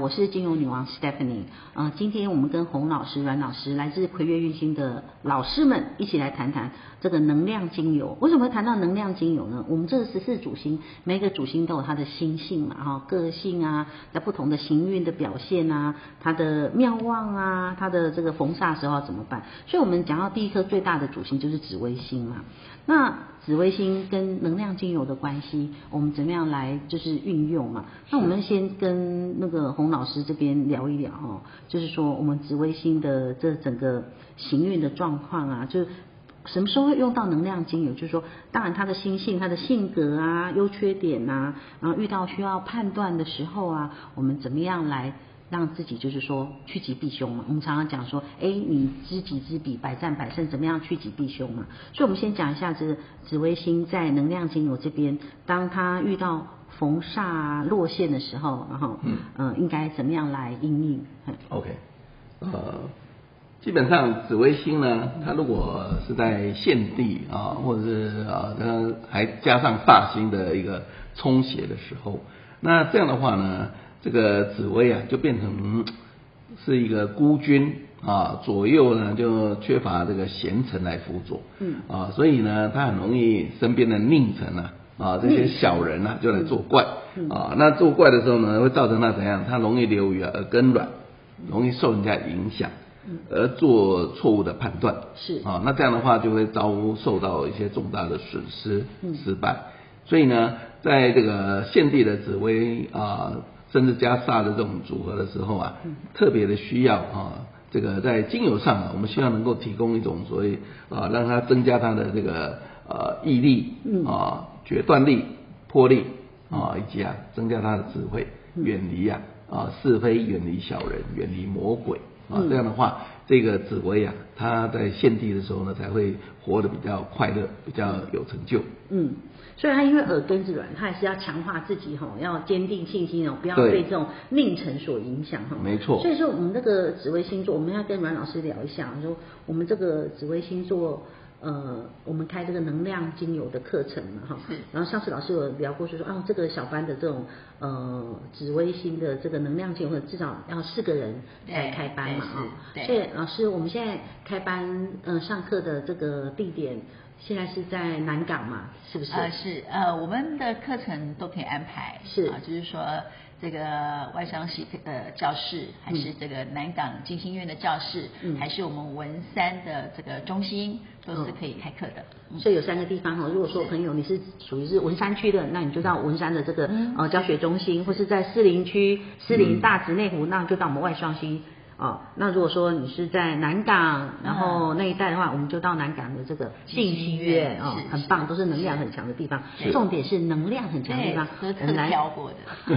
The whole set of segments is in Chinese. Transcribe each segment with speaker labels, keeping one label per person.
Speaker 1: 我是精油女王 Stephanie。呃，今天我们跟洪老师、阮老师，来自葵月运星的老师们一起来谈谈这个能量精油。为什么会谈到能量精油呢？我们这十四主星，每个主星都有它的星性嘛，哈，个性啊，在不同的行运的表现啊，它的妙望啊，它的这个逢煞时候要怎么办？所以我们讲到第一颗最大的主星就是紫微星嘛。那紫微星跟能量精油的关系，我们怎么样来就是运用嘛？那我们先跟那个洪老师这边聊一聊哦，就是说我们紫微星的这整个行运的状况啊，就什么时候会用到能量精油？就是说，当然他的心性、他的性格啊、优缺点啊，然后遇到需要判断的时候啊，我们怎么样来？让自己就是说趋吉避凶嘛，我们常常讲说，哎，你知己知彼，百战百胜，怎么样趋吉避凶嘛？所以，我们先讲一下这个紫微星在能量精油这边，当他遇到逢煞落陷的时候，然后，嗯，呃，应该怎么样来应应
Speaker 2: ？OK，呃，基本上紫微星呢，它如果是在现地啊，或者是啊，它还加上煞星的一个冲邪的时候，那这样的话呢？这个紫薇啊，就变成是一个孤军啊，左右呢就缺乏这个贤臣来辅佐，嗯啊，所以呢，他很容易身边的佞臣啊啊这些小人啊就来作怪，啊，那作怪的时候呢，会造成他怎样？他容易流于耳根软，容易受人家影响，而做错误的判断，是啊，那这样的话就会遭受到一些重大的损失、失败。所以呢，在这个献帝的紫薇啊。甚至加煞的这种组合的时候啊，特别的需要啊，这个在精油上啊，我们希望能够提供一种所谓啊，让它增加它的这个呃毅力啊、决断力、魄力啊，以及啊增加它的智慧，远离啊啊是非，远离小人，远离魔鬼啊，这样的话，这个紫薇啊，他在献地的时候呢，才会活得比较快乐，比较有成就。
Speaker 1: 嗯。所以他因为耳根子软，他还是要强化自己吼，要坚定信心哦，不要被这种命程所影响哈。
Speaker 2: 没错。
Speaker 1: 所以说我们那个紫薇星座，我们要跟阮老师聊一下，说我们这个紫薇星座，呃，我们开这个能量精油的课程嘛哈。然后上次老师有聊过，就说啊，这个小班的这种呃紫微星的这个能量精油，至少要四个人来开班嘛啊。所以老师，我们现在开班呃上课的这个地点。现在是在南港嘛，是不是？
Speaker 3: 呃，是，呃，我们的课程都可以安排，
Speaker 1: 是
Speaker 3: 啊，就是说这个外商系呃教室，还是这个南港金星院的教室，嗯，还是我们文山的这个中心，都是可以开课的。
Speaker 1: 嗯，所以有三个地方哈，如果说朋友你是属于是文山区的，那你就到文山的这个呃教学中心，或是在士林区士林大直内湖，那就到我们外双溪。哦，那如果说你是在南港，然后那一带的话，我们就到南港的这个信息院哦，很棒，都是能量很强的地方。重点是能量很强的地方，
Speaker 3: 很难调过的，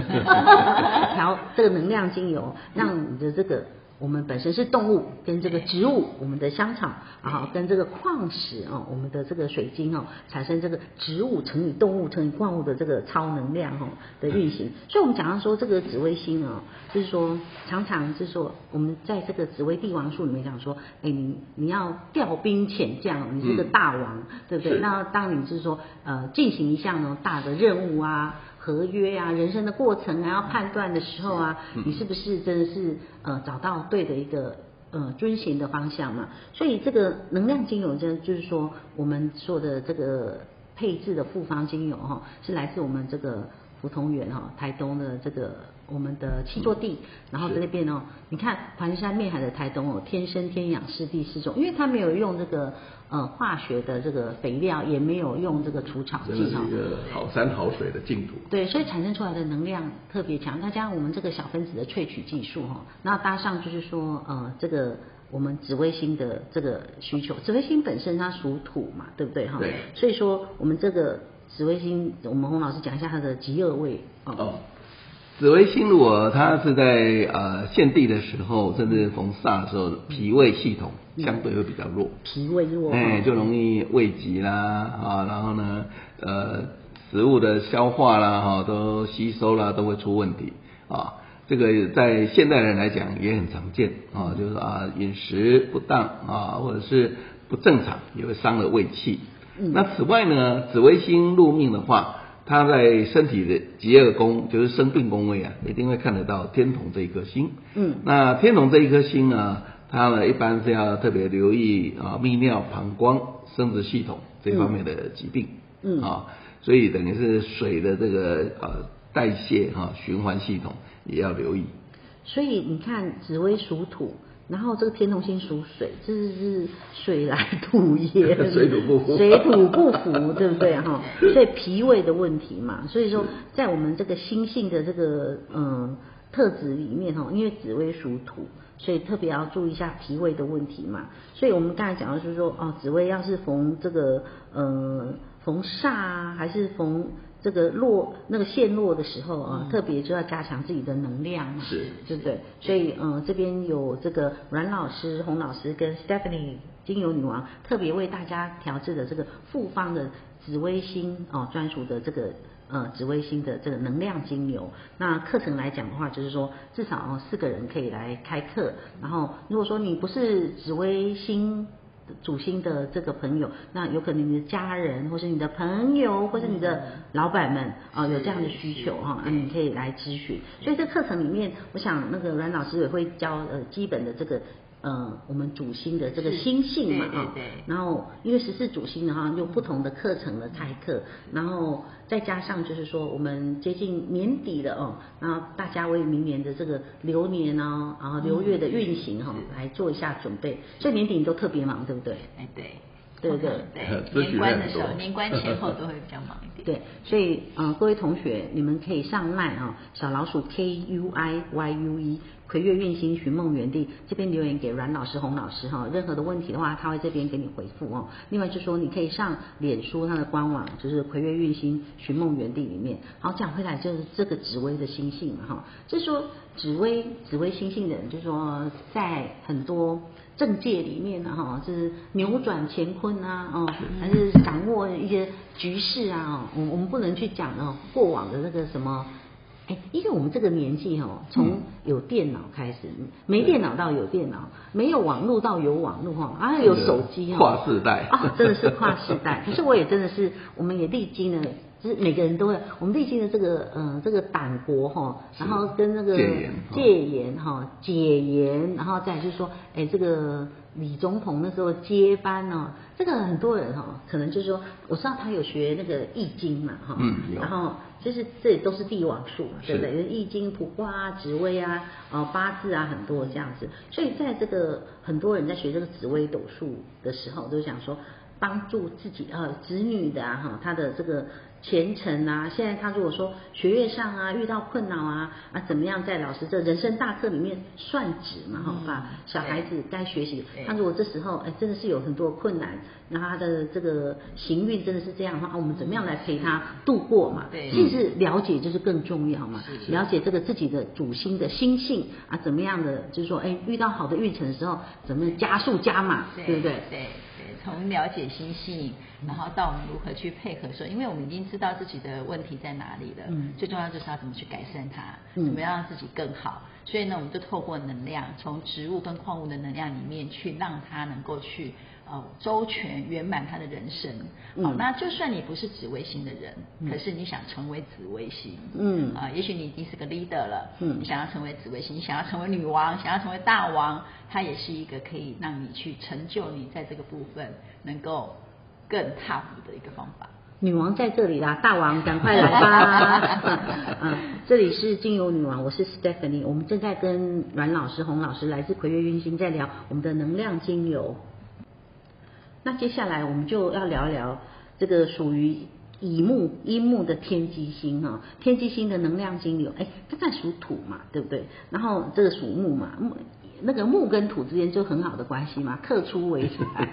Speaker 1: 调这个能量精油，让你的这个。我们本身是动物，跟这个植物，我们的香草，然后跟这个矿石哦，我们的这个水晶哦，产生这个植物乘以动物乘以矿物的这个超能量哦的运行。所以，我们讲到说这个紫微星哦，就是说常常就是说我们在这个紫微帝王术里面讲说，哎，你你要调兵遣将，你是个大王，对不对？那当你就是说呃进行一项呢大的任务啊。合约啊，人生的过程啊，要判断的时候啊，你是不是真的是呃找到对的一个呃遵循的方向嘛？所以这个能量精油，就就是说我们说的这个配置的复方精油哈，是来自我们这个福同源哈，台东的这个。我们的七座地，然后在那边哦，你看环山面海的台东哦，天生天养湿地适种，因为它没有用这个呃化学的这个肥料，也没有用这个除草剂，
Speaker 2: 这是一个好山好水的净土。
Speaker 1: 对，所以产生出来的能量特别强。再加上我们这个小分子的萃取技术哈，那搭上就是说呃这个我们紫微星的这个需求，紫微星本身它属土嘛，对不对哈？对。所以说我们这个紫微星，我们洪老师讲一下它的极恶位哦。哦
Speaker 2: 紫微星如果它是在呃现地的时候，甚至逢煞的时候，脾胃系统相对会比较弱，
Speaker 1: 脾胃弱，
Speaker 2: 哎，就容易胃疾啦啊，然后呢，呃，食物的消化啦哈，都吸收啦都会出问题啊。这个在现代人来讲也很常见啊，就是啊饮食不当啊，或者是不正常，也会伤了胃气。那此外呢，紫微星入命的话。他在身体的疾厄宫，就是生病宫位啊，一定会看得到天同这一颗星。
Speaker 1: 嗯，
Speaker 2: 那天同这一颗星呢，它呢一般是要特别留意啊泌尿膀胱生殖系统这方面的疾病。
Speaker 1: 嗯，
Speaker 2: 啊，所以等于是水的这个呃代谢哈、啊、循环系统也要留意。
Speaker 1: 所以你看紫微属土。然后这个天同星属水，这是水来土掩，
Speaker 2: 水土不服，
Speaker 1: 水土不服，对不对哈？所以脾胃的问题嘛，所以说在我们这个心性的这个嗯特质里面哈，因为紫微属土，所以特别要注意一下脾胃的问题嘛。所以我们刚才讲的就是说哦，紫微要是逢这个嗯逢煞啊，还是逢。这个落那个陷落的时候啊，嗯、特别就要加强自己的能量嘛，
Speaker 2: 是，
Speaker 1: 对不对？所以嗯，这边有这个阮老师、洪老师跟 Stephanie 精油女王特别为大家调制的这个复方的紫微星哦专属的这个呃紫微星的这个能量精油。那课程来讲的话，就是说至少哦四个人可以来开课。然后如果说你不是紫微星。主星的这个朋友，那有可能你的家人，或是你的朋友，或是你的老板们啊，有这样的需求哈，那你可以来咨询。所以这课程里面，我想那个阮老师也会教呃基本的这个。呃，我们主星的这个星性嘛，哈，然后因为十四主星的话，有不同的课程的开课，然后再加上就是说，我们接近年底了哦，然后大家为明年的这个流年哦，然后流月的运行哈，来做一下准备，所以年底你都特别忙，对不对？
Speaker 3: 哎，对。
Speaker 1: 对对
Speaker 3: 对，年关的时候，年关前后都会比较忙一点。
Speaker 1: 对，所以呃，各位同学，你们可以上 LINE 啊，小老鼠 K U I Y U E，魁月运星寻梦园地这边留言给阮老师、洪老师哈，任何的问题的话，他会这边给你回复哦。另外就说，你可以上脸书他的官网，就是魁月运星寻梦园地里面。好，讲回来就是这个紫薇的星性嘛哈，就是说紫薇紫薇星性的人，就是说在很多。政界里面呢，哈，就是扭转乾坤啊，哦，还是掌握一些局势啊，哦，我我们不能去讲哦，过往的那个什么，哎，因为我们这个年纪哦，从有电脑开始，没电脑到有电脑，没有网络到有网络哈，啊，有手机哈，
Speaker 2: 跨世代
Speaker 1: 啊，真的是跨世代。可是我也真的是，我们也历经了。就是每个人都会，我们历经的这个，嗯，这个党国哈，然后跟那个戒严哈，解严，然后再就是说，哎，这个李总统那时候接班哦，这个很多人哈，可能就是说，我知道他有学那个易经嘛哈，
Speaker 2: 嗯，
Speaker 1: 然后就是这里都是帝王术，对不对？易经、卜卦啊、紫微啊、呃八字啊，很多这样子，所以在这个很多人在学这个紫微斗数的时候，都想说帮助自己呃子女的啊哈，他的这个。前程啊，现在他如果说学业上啊遇到困扰啊啊怎么样，在老师这人生大课里面算纸嘛，哈、嗯，把小孩子该学习，他如果这时候哎真的是有很多困难，那他的这个行运真的是这样的话，啊我们怎么样来陪他度过嘛？对，其实了解就是更重要嘛，了解这个自己的主心的心性啊，怎么样的就是说哎遇到好的运程的时候，怎么加速加码，对不对？对。
Speaker 3: 从了解心性，然后到我们如何去配合说，因为我们已经知道自己的问题在哪里了，嗯，最重要就是要怎么去改善它，嗯，怎么样让自己更好。所以呢，我们就透过能量，从植物跟矿物的能量里面去让它能够去。哦，周全圆满他的人生。好、哦，那就算你不是紫微星的人，嗯、可是你想成为紫微星，嗯，啊，也许你已经是个 leader 了，嗯，你想要成为紫微星，你想要成为女王，想要成为大王，它也是一个可以让你去成就你在这个部分能够更 top 的一个方法。
Speaker 1: 女王在这里啦，大王赶快来吧！嗯，这里是精油女王，我是 Stephanie，我们正在跟阮老师、洪老师来自葵月运星在聊我们的能量精油。那接下来我们就要聊一聊这个属于乙木、阴木的天机星哈，天机星的能量金流，哎，它在属土嘛，对不对？然后这个属木嘛，木那个木跟土之间就很好的关系嘛，克出为财，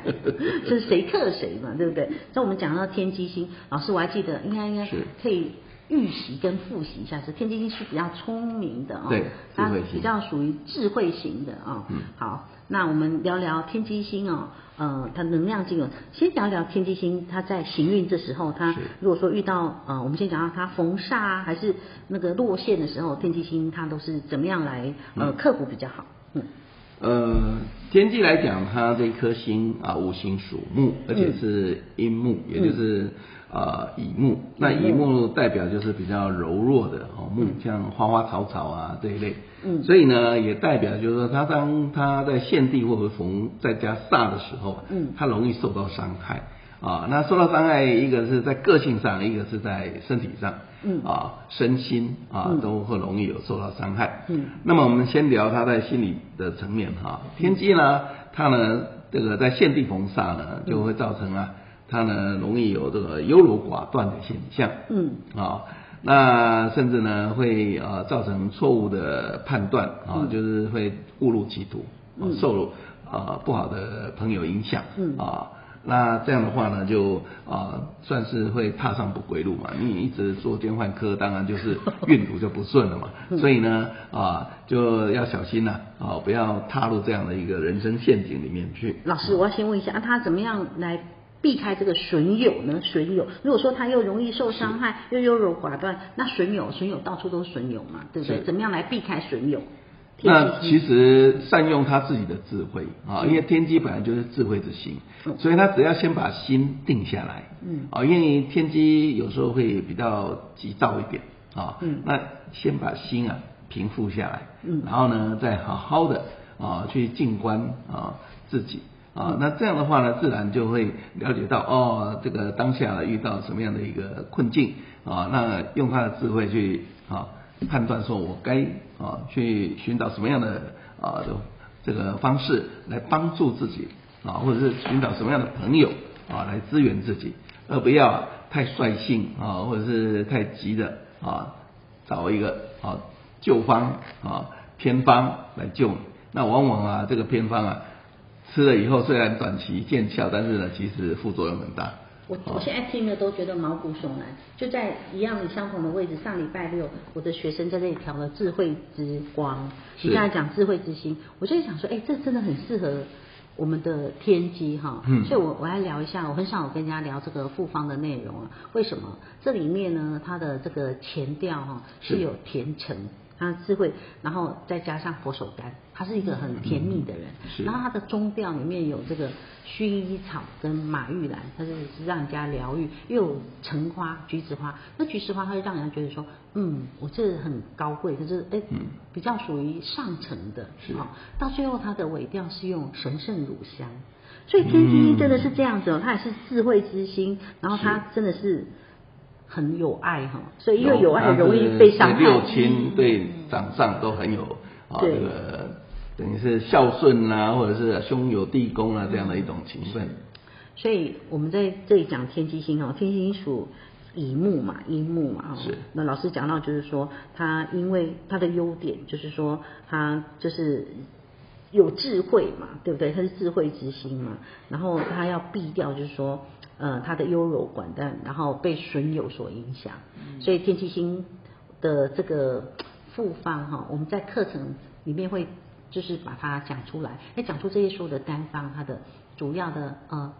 Speaker 1: 就 是谁克谁嘛，对不对？那我们讲到天机星，老师我还记得，应该应该可以预习跟复习一下，是天机星是比较聪明的哦，
Speaker 2: 对，
Speaker 1: 它比较属于智慧型的哦，嗯，好。那我们聊聊天机星哦，呃，它能量精油。先聊聊天机星，它在行运这时候，它如果说遇到呃，我们先讲到它逢煞啊，还是那个落陷的时候，天机星它都是怎么样来呃克服比较好？嗯，
Speaker 2: 呃，天机来讲，它这一颗星啊，五行属木，而且是阴木，嗯、也就是啊乙木，那乙木代表就是比较柔弱的哦木，像花花草草啊这一类。嗯，所以呢，也代表就是说，他当他在现地或者逢在家煞的时候，嗯，他容易受到伤害啊。那受到伤害，一个是在个性上，一个是在身体上，嗯啊，身心啊都会容易有受到伤害。嗯，那么我们先聊他在心理的层面哈。天机呢，他呢这个在现地逢煞呢，就会造成啊，他呢容易有这个优柔寡断的现象。嗯啊。那甚至呢，会呃造成错误的判断啊，嗯、就是会误入歧途，嗯、受了呃不好的朋友影响，嗯啊，那这样的话呢，就啊、呃、算是会踏上不归路嘛。你一直做奸犯科，当然就是运途就不顺了嘛。嗯、所以呢啊，就要小心呐啊，不要踏入这样的一个人生陷阱里面去。
Speaker 1: 老师，我要先问一下，啊、他怎么样来？避开这个损友呢？损友，如果说他又容易受伤害，又优柔寡断，那损友，损友到处都是损友嘛，对不对？怎么样来避开损友？
Speaker 2: 那其实善用他自己的智慧啊，因为天机本来就是智慧之星，嗯、所以他只要先把心定下来，嗯，啊，因为天机有时候会比较急躁一点啊，嗯，那先把心啊平复下来，嗯，然后呢，再好好的啊去静观啊自己。啊，那这样的话呢，自然就会了解到哦，这个当下遇到什么样的一个困境啊，那用他的智慧去啊判断说，我该啊去寻找什么样的啊这个方式来帮助自己啊，或者是寻找什么样的朋友啊来支援自己，而不要太率性啊，或者是太急的啊找一个啊救方啊偏方来救你，那往往啊这个偏方啊。吃了以后虽然短期见效，但是呢，其实副作用很大。
Speaker 1: 我我现在听了都觉得毛骨悚然。就在一样的相同的位置，上礼拜六我的学生在这里调了智慧之光，你刚才讲智慧之星，我就想说，哎，这真的很适合我们的天机哈。嗯。所以我我来聊一下，我很少有跟人家聊这个复方的内容啊。为什么？这里面呢，它的这个前调哈是有甜橙。他智慧，然后再加上佛手柑，他是一个很甜蜜的人。嗯、然后他的中调里面有这个薰衣草跟马玉兰，它是让人家疗愈，又有橙花、橘子花。那橘子花，它会让人家觉得说，嗯，我这很高贵，可是哎，比较属于上层的。是。好，到最后它的尾调是用神圣乳香，所以天机真的是这样子哦，它也是智慧之心，然后他真的是。很有爱哈，所以因为有爱很容易被伤害。
Speaker 2: 六亲对长上都很有啊，这个等于是孝顺啊，或者是兄友弟恭啊这样的一种情分。
Speaker 1: 所以我们在这里讲天机星哦，天机星属乙木嘛，乙木嘛。是。那老师讲到就是说，他因为他的优点就是说，他就是有智慧嘛，对不对？他是智慧之星嘛，然后他要避掉就是说。呃，他的优柔寡断，然后被损友所影响，嗯、所以天机星的这个复方哈，我们在课程里面会就是把它讲出来，哎，讲出这些所有的单方它的主要的呃。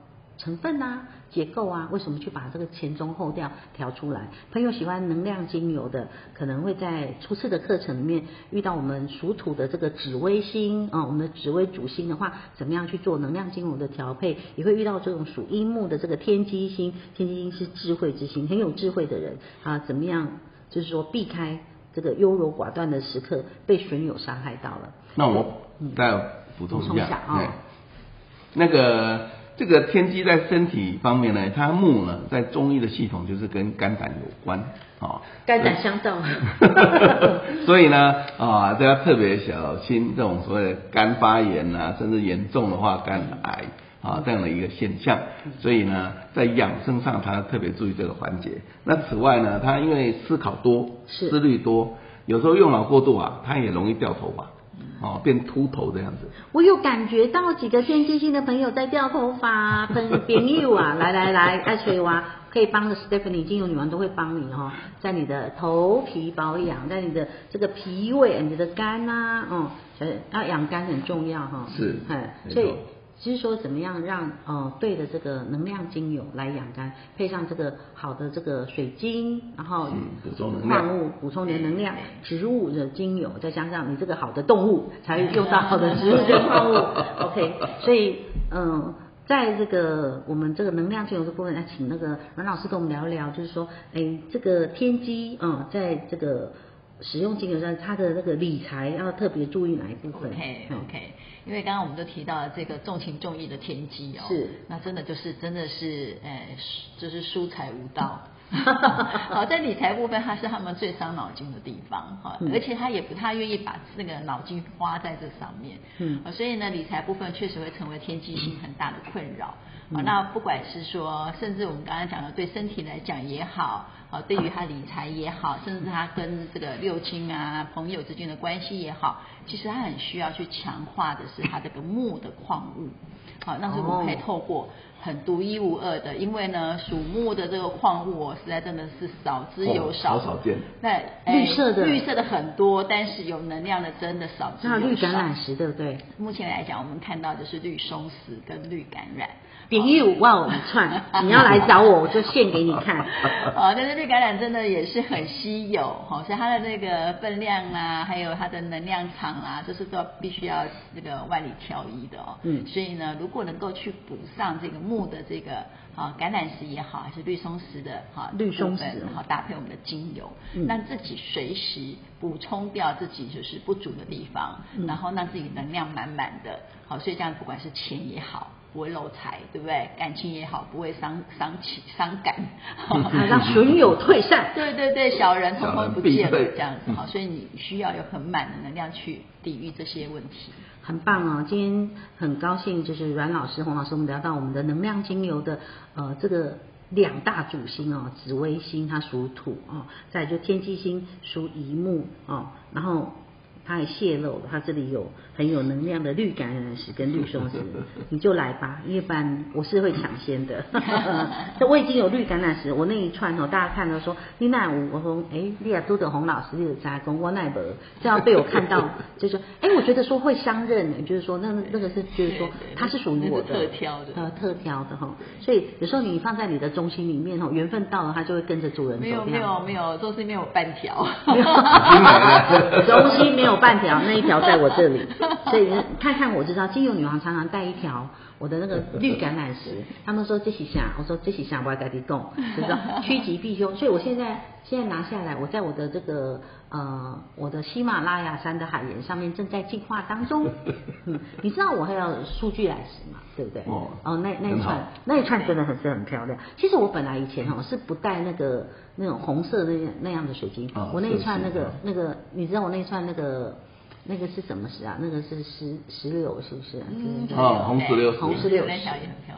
Speaker 1: 成分啊，结构啊，为什么去把这个前中后调调出来？朋友喜欢能量精油的，可能会在初次的课程里面遇到我们属土的这个紫微星啊，我们的紫微主星的话，怎么样去做能量精油的调配？也会遇到这种属阴木的这个天机星，天机星是智慧之星，很有智慧的人啊，怎么样？就是说避开这个优柔寡断的时刻，被损友伤害到了。
Speaker 2: 那我再补充一下啊，哦、那个。这个天机在身体方面呢，它木呢，在中医的系统就是跟肝胆有关啊，
Speaker 1: 肝胆相照。
Speaker 2: 所以呢，啊，大家特别小心这种所谓的肝发炎啊，甚至严重的话肝癌啊这样的一个现象。所以呢，在养生上，他特别注意这个环节。那此外呢，他因为思考多，思虑多，有时候用脑过度啊，他也容易掉头发。哦，变秃头这样子。
Speaker 1: 我有感觉到几个天蝎星的朋友在掉头发，朋朋友啊，来来来，爱水娃可以帮的 Stephanie 精油女王都会帮你哈、哦，在你的头皮保养，在你的这个脾胃、你的肝啊，哦，要养肝很重要哈。
Speaker 2: 哦、是，
Speaker 1: 哎，所以。就是说，怎么样让呃对的这个能量精油来养肝，配上这个好的这个水晶，然后
Speaker 2: 补充矿
Speaker 1: 物补充点能量，植物的精油，再加上你这个好的动物，才用到好的植物跟矿物。OK，所以嗯。在这个我们这个能量精油的部分，来请那个阮老师跟我们聊一聊，就是说，哎，这个天机嗯，在这个使用金额上，它的那个理财要特别注意哪一部分
Speaker 3: ？OK OK，因为刚刚我们都提到了这个重情重义的天机哦，
Speaker 1: 是，
Speaker 3: 那真的就是真的是，哎，就是疏财无道。好，在理财部分，它是他们最伤脑筋的地方，哈，而且他也不太愿意把那个脑筋花在这上面，嗯，所以呢，理财部分确实会成为天机星很大的困扰，啊、嗯，那不管是说，甚至我们刚才讲的对身体来讲也好，啊，对于他理财也好，甚至他跟这个六亲啊朋友之间的关系也好，其实他很需要去强化的是他这个木的矿物，好，那是我们可以透过。很独一无二的，因为呢，属木的这个矿物哦，实在真的是少之又少，
Speaker 2: 哦、少少见。
Speaker 3: 那、欸、绿色的，绿色的很多，但是有能量的真的少之又少。
Speaker 1: 那绿橄榄石对不对？
Speaker 3: 目前来讲，我们看到的是绿松石跟绿橄榄。
Speaker 1: 饼玉五万五串，你要来找我，我就献给你看。
Speaker 3: 哦，但是绿橄榄真的也是很稀有，哈，所以它的那个分量啊，还有它的能量场啊，就是都必须要那个万里挑一的哦。嗯。所以呢，如果能够去补上这个木的这个啊橄榄石也好，还是绿松石的哈
Speaker 1: 绿松石，
Speaker 3: 好搭配我们的精油，嗯、让自己随时补充掉自己就是不足的地方，嗯、然后让自己能量满满的。好，所以这样不管是钱也好。不会漏财，对不对？感情也好，不会伤伤情伤感，好
Speaker 1: 让损友退散。
Speaker 3: 对对对，小人通通不见了，这样子好，所以你需要有很满的能量去抵御这些问题。
Speaker 1: 很棒哦，今天很高兴，就是阮老师、洪老师，我们聊到我们的能量精油的呃这个两大主星哦，紫微星它属土哦，再就天机星属乙木哦，然后。他还泄露了，他这里有很有能量的绿橄榄石跟绿松石，你就来吧，一般我是会抢先的。这我已经有绿橄榄石，我那一串哦，大家看到说你那五，我说哎，你亚都德红老师你有加工，我奈不这样被我看到，就是说哎，我觉得说会相认，就是说那那个是就是说它是属于我的
Speaker 3: 特挑的，
Speaker 1: 呃特挑的哈，所以有时候你放在你的中心里面哈，缘分到了它就会跟着主人走。
Speaker 3: 没有没有没有，中心没有半条，
Speaker 1: 中心没有。半条那一条在我这里，所以看看我知道，精油女王常常带一条我的那个绿橄榄石，他们说这是啥？我说这是啥？我要跟你动，就是说 趋吉避凶。所以我现在现在拿下来，我在我的这个呃我的喜马拉雅山的海盐上面正在进化当中。嗯，你知道我还要数据来石嘛？对不对？哦，哦那那一串那一串真的很是很漂亮。其实我本来以前哦是不带那个。那种红色那样那样的水晶，哦、我那一串那个那个，你知道我那一串那个那个是什么石啊？那个是石石榴，是不是？
Speaker 2: 嗯，哦，红石榴，
Speaker 1: 红石榴石。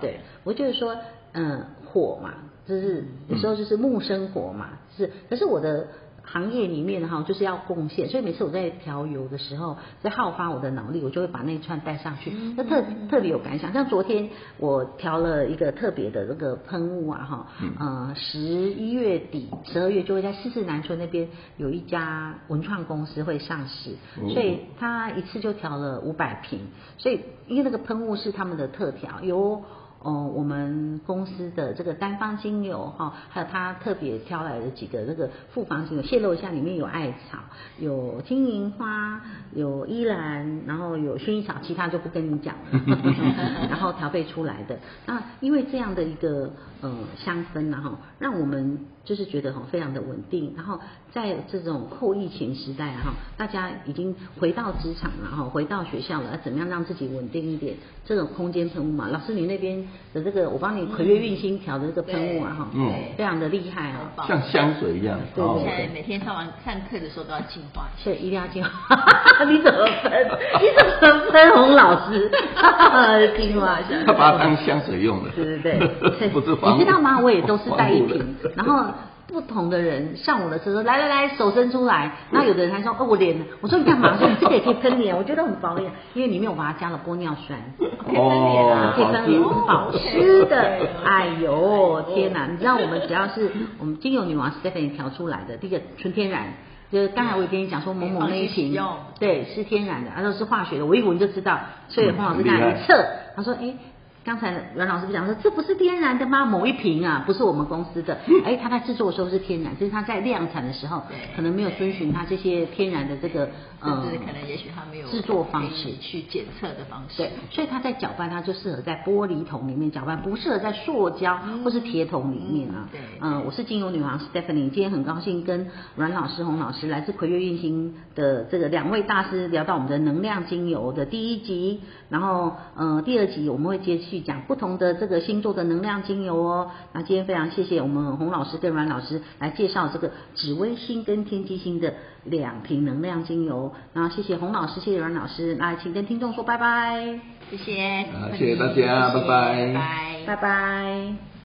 Speaker 1: 对，我就是说，嗯，火嘛，就是有时候就是木生火嘛，是，可是我的。行业里面哈，就是要贡献，所以每次我在调油的时候，在耗发我的脑力，我就会把那一串带上去，那特特别有感想。像昨天我调了一个特别的那个喷雾啊，哈，呃，十一月底、十二月就会在四四南村那边有一家文创公司会上市，所以他一次就调了五百瓶，所以因为那个喷雾是他们的特调，有。哦，我们公司的这个单方精油哈，还有他特别挑来的几个那个复方精油，泄露一下，里面有艾草，有金银花，有依兰，然后有薰衣草，其他就不跟你讲了。然后调配出来的，那因为这样的一个呃香氛然后让我们就是觉得哈非常的稳定。然后在这种后疫情时代哈，大家已经回到职场了哈，回到学校了，要怎么样让自己稳定一点？这种空间喷雾嘛，老师你那边。的这个，我帮你葵月运星调的这个喷雾啊，哈，嗯，非常的厉害啊，
Speaker 2: 像香水一样。
Speaker 1: 对，
Speaker 3: 现在每天上完上课的时候都要净化，
Speaker 1: 所以一定要净化。你怎么分？你怎么分？红老师，净化一下。
Speaker 2: 他把它当香水用的。
Speaker 1: 对对对，不是你知道吗？我也都是带一瓶，然后。不同的人上我的车说，来来来，手伸出来。那有的人还说哦，我脸，我说你干嘛？说你这个也可以喷脸，我觉得很保养，因为里面我把它加了玻尿酸，可以喷脸啊，可以喷脸，很保湿的。哎呦天哪！你知道我们只要是我们精油女王 Stephanie 调出来的，第一个纯天然，就是刚才我也跟你讲说某某那一瓶，对，是天然的，而且是化学的，我一闻就知道。所以黄老师刚才一测，他说哎。刚才阮老师不讲说，这不是天然的吗？某一瓶啊，不是我们公司的，哎，它在制作的时候是天然，就是它在量产的时候，可能没有遵循它这些天然的这个
Speaker 3: 呃，可能也许它没有
Speaker 1: 制作方式
Speaker 3: 去检测的方式，
Speaker 1: 对，所以它在搅拌，它就适合在玻璃桶里面搅拌，不适合在塑胶或是铁桶里面啊。
Speaker 3: 对，
Speaker 1: 嗯，我是精油女王 Stephanie，今天很高兴跟阮老师、洪老师来自葵月运星的这个两位大师聊到我们的能量精油的第一集，然后呃第二集我们会继续讲不同的这个星座的能量精油哦。那今天非常谢谢我们洪老师跟阮老师来介绍这个紫微星跟天机星的两瓶能量精油。那谢谢洪老师，谢谢阮老师，那请跟听众说拜拜，
Speaker 3: 谢谢，
Speaker 2: 好，谢谢大家，拜拜，
Speaker 3: 拜拜，
Speaker 1: 拜拜。